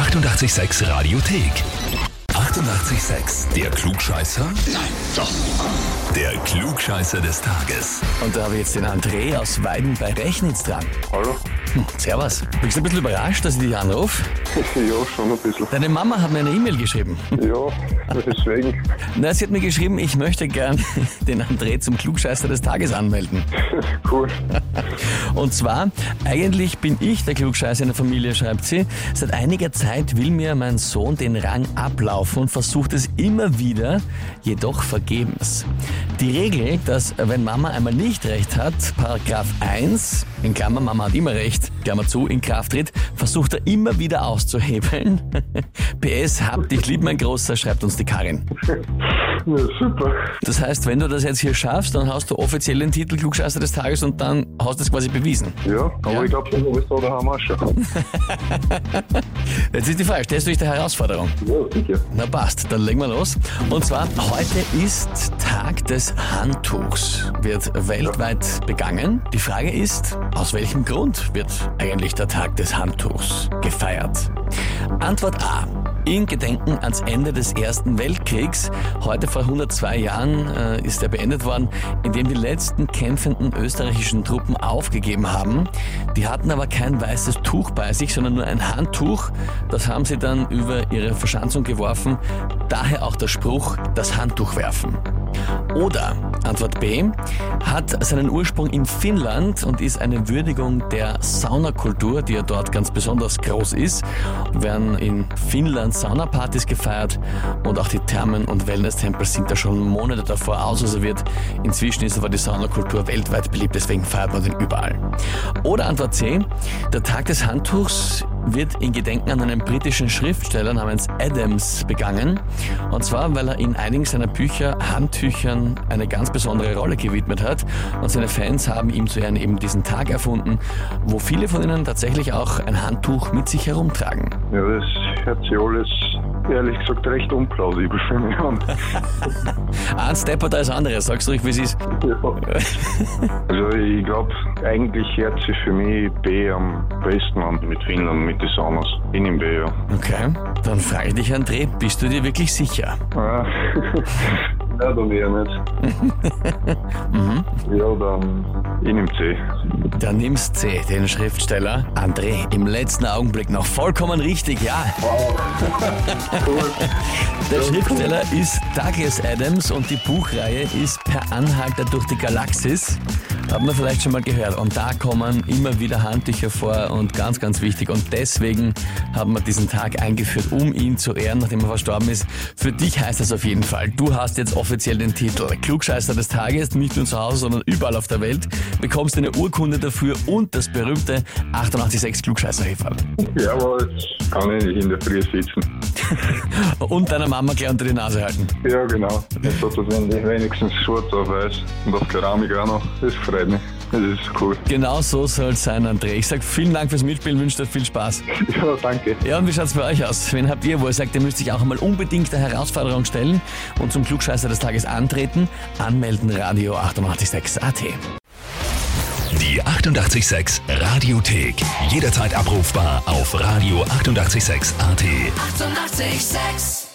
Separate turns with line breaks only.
886 Radiothek. 88,6. Der Klugscheißer? Nein, doch. Der Klugscheißer des Tages.
Und da habe ich jetzt den André aus Weiden bei Rechnitz dran.
Hallo?
Hm, servus. Bist du ein bisschen überrascht, dass ich dich anrufe?
Ja, schon ein bisschen.
Deine Mama hat mir eine E-Mail geschrieben.
Ja, deswegen.
Na, sie hat mir geschrieben, ich möchte gern den André zum Klugscheißer des Tages anmelden.
Cool.
Und zwar, eigentlich bin ich der Klugscheißer in der Familie, schreibt sie. Seit einiger Zeit will mir mein Sohn den Rang ablaufen und versucht es immer wieder, jedoch vergebens. Die Regel, dass wenn Mama einmal nicht recht hat, Paragraph 1, in Klammer, Mama hat immer recht, Klammer zu, in Kraft tritt, versucht er immer wieder auszuhebeln. PS, hab dich lieb, mein Großer, schreibt uns die Karin.
Ja, super.
Das heißt, wenn du das jetzt hier schaffst, dann hast du offiziell den Titel Klugscheißer des Tages und dann hast du es quasi bewiesen.
Ja, aber
Ja.
ich glaube, das habe ich da daheim auch schon.
Jetzt ist die Frage, stellst du dich der Herausforderung?
Ja, sicher.
Na passt, dann legen wir los. Und zwar, heute ist Tag des Handtuchs. Wird weltweit begangen. Die Frage ist, aus welchem Grund wird eigentlich der Tag des Handtuchs gefeiert? Antwort A. In Gedenken ans Ende des Ersten Weltkriegs, heute vor 102 Jahren, äh, ist er beendet worden, indem die letzten kämpfenden österreichischen Truppen aufgegeben haben. Die hatten aber kein weißes Tuch bei sich, sondern nur ein Handtuch. Das haben sie dann über ihre Verschanzung geworfen. Daher auch der Spruch, das Handtuch werfen. Oder Antwort B hat seinen Ursprung in Finnland und ist eine Würdigung der Saunakultur, die ja dort ganz besonders groß ist. Werden in Finnland Saunapartys gefeiert und auch die Thermen und Wellness-Tempel sind da schon Monate davor ausreserviert. Inzwischen ist aber die Saunakultur weltweit beliebt, deswegen feiert man den überall. Oder Antwort C, der Tag des Handtuchs wird in Gedenken an einen britischen Schriftsteller namens Adams begangen. Und zwar, weil er in einigen seiner Bücher Handtüchern eine ganz besondere Rolle gewidmet hat. Und seine Fans haben ihm zu Ehren eben diesen Tag erfunden, wo viele von ihnen tatsächlich auch ein Handtuch mit sich herumtragen.
Ja, das hört sich alles, ehrlich gesagt, recht unplausibel für mich an.
Ein Stepper als andere, sagst du ruhig, wie es ist.
Ja. Also ich glaube, eigentlich hört sich für mich B am besten an mit Finnland, mit den Saunas. Ich nehme B, ja.
Okay, dann frage ich dich, André, bist du dir wirklich sicher?
Ah. Ja, dann eher nicht. Ja, dann ich nehme C.
Dann nimmst C, den Schriftsteller. André, im letzten Augenblick noch vollkommen richtig, ja. Der Schriftsteller ist Douglas Adams und die Buchreihe ist Per Anhalter durch die Galaxis. Hat man vielleicht schon mal gehört. Und da kommen immer wieder Handtücher vor und ganz, ganz wichtig. Und deswegen haben wir diesen Tag eingeführt, um ihn zu ehren, nachdem er verstorben ist. Für dich heißt das auf jeden Fall. Du hast jetzt offiziell den Titel Klugscheißer des Tages, nicht nur zu Hause, sondern überall auf der Welt. Bekommst eine Urkunde dafür und das berühmte 886 klugscheißer -Häferl.
Ja, aber jetzt kann ich nicht in der Früh sitzen.
Und deiner Mama gleich unter die Nase halten.
Ja, genau. Jetzt hat das wenigstens schwarz auf weiß. Und auf Keramik auch noch. Das freut mich. Das ist cool.
Genau so soll es sein, André. Ich sag vielen Dank fürs Mitspielen, wünsche dir viel Spaß.
Ja, danke.
Ja, und wie schaut's bei euch aus? Wen habt ihr, wo ihr sagt, ihr müsst euch auch einmal unbedingt der Herausforderung stellen und zum Klugscheißer des Tages antreten? Anmelden Radio 886 AT.
Die 88,6 Radiothek. Jederzeit abrufbar auf radio886.at. 88,6.
Eighty-eight, sex.